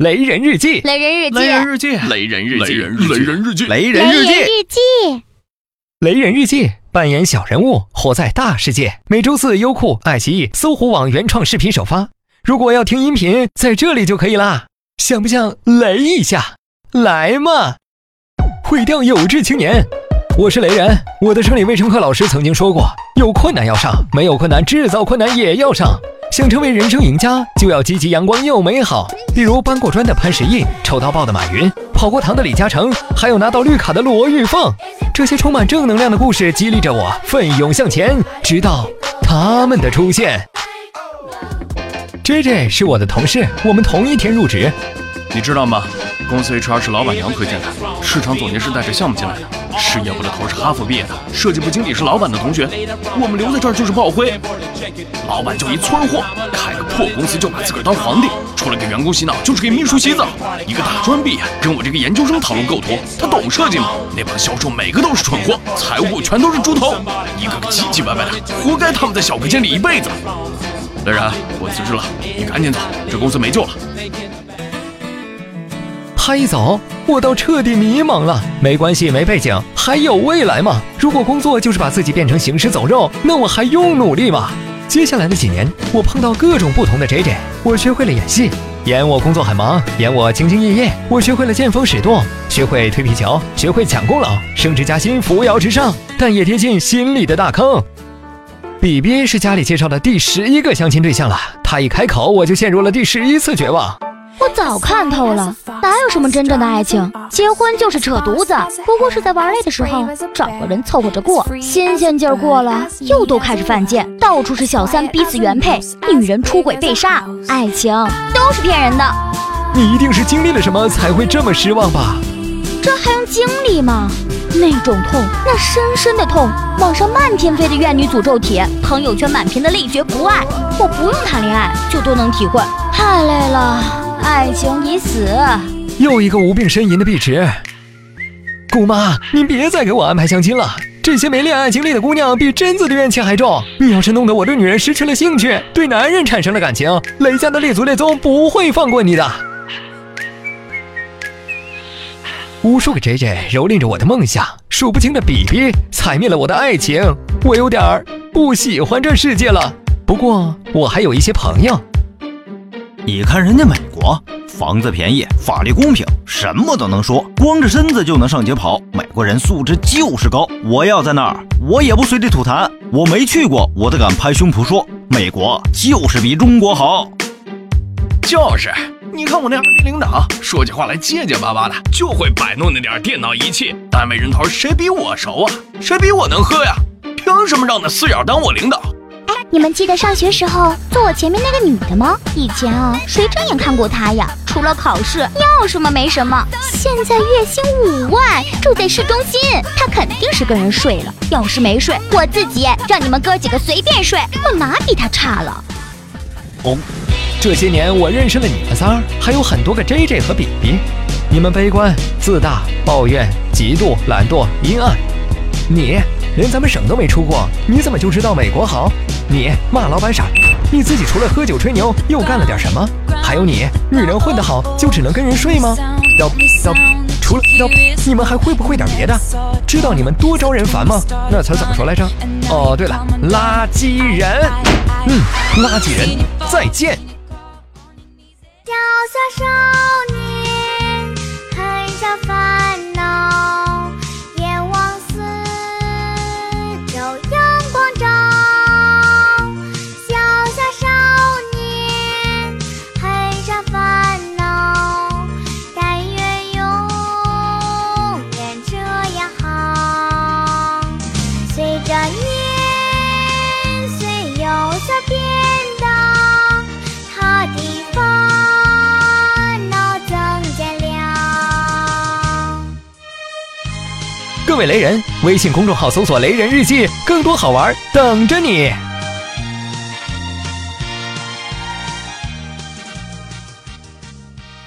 雷人日记，雷人日记，雷人日记，雷人日记，雷人日记，雷人日记，雷人日记，扮演小人物，活在大世界。每周四，优酷、爱奇艺、搜狐网原创视频首发。如果要听音频，在这里就可以啦。想不想雷一下？来嘛！毁掉有志青年，我是雷人。我的生理卫生课老师曾经说过，有困难要上，没有困难制造困难也要上。想成为人生赢家，就要积极阳光又美好。比如搬过砖的潘石屹，丑到爆的马云，跑过堂的李嘉诚，还有拿到绿卡的罗玉凤。这些充满正能量的故事激励着我奋勇向前，直到他们的出现。J J 是我的同事，我们同一天入职。你知道吗？公司 HR 是老板娘推荐的，市场总监是带着项目进来的，事业部的头是哈佛毕业的，设计部经理是老板的同学。我们留在这儿就是炮灰。老板就一村货，开个破公司就把自个儿当皇帝，除了给员工洗脑就是给秘书洗澡。一个大专毕业跟我这个研究生讨论构图，他懂设计吗？那帮销售每个都是蠢货，财务部全都是猪头，一个个唧唧歪歪的，活该他们在小隔间里一辈子。雷然，我辞职了，你赶紧走，这公司没救了。他一走，我倒彻底迷茫了。没关系，没背景，还有未来吗？如果工作就是把自己变成行尸走肉，那我还用努力吗？接下来的几年，我碰到各种不同的 J J，我学会了演戏，演我工作很忙，演我兢兢业业。我学会了见风使舵，学会推皮球，学会抢功劳，升职加薪，扶摇直上，但也跌进心里的大坑。比比是家里介绍的第十一个相亲对象了，他一开口，我就陷入了第十一次绝望。我早看透了，哪有什么真正的爱情？结婚就是扯犊子，不过是在玩累的时候找个人凑合着过。新鲜劲儿过了，又都开始犯贱，到处是小三逼死原配，女人出轨被杀，爱情都是骗人的。你一定是经历了什么才会这么失望吧？这还用经历吗？那种痛，那深深的痛，网上漫天飞的怨女诅咒帖，朋友圈满屏的累觉不爱，我不用谈恋爱就都能体会，太累了。爱情已死，又一个无病呻吟的碧池。姑妈，您别再给我安排相亲了，这些没恋爱经历的姑娘比贞子的怨气还重。你要是弄得我对女人失去了兴趣，对男人产生了感情，雷家的列祖列宗不会放过你的。无数个 J J 蹂躏着我的梦想，数不清的比比踩灭了我的爱情，我有点不喜欢这世界了。不过我还有一些朋友。你看人家美国，房子便宜，法律公平，什么都能说，光着身子就能上街跑。美国人素质就是高。我要在那儿，我也不随地吐痰。我没去过，我都敢拍胸脯说，美国就是比中国好。就是，你看我那二逼领导，说起话来结结巴巴的，就会摆弄那点电脑仪器。单位人头谁比我熟啊？谁比我能喝呀？凭什么让那四眼当我领导？你们记得上学时候坐我前面那个女的吗？以前啊，谁正眼看过她呀？除了考试，要什么没什么。现在月薪五万，住在市中心，她肯定是跟人睡了。要是没睡，我自己让你们哥几个随便睡，我哪比她差了？哦，这些年我认识了你们仨，还有很多个 J J 和比比。你们悲观、自大、抱怨、嫉妒、懒惰、阴暗。你连咱们省都没出过，你怎么就知道美国好？你骂老板傻，你自己除了喝酒吹牛又干了点什么？还有你，女人混得好就只能跟人睡吗？要要，除了要，你们还会不会点别的？知道你们多招人烦吗？那词怎么说来着？哦，对了，垃圾人。嗯，垃圾人，再见。小小少年，雷人，微信公众号搜索“雷人日记”，更多好玩等着你。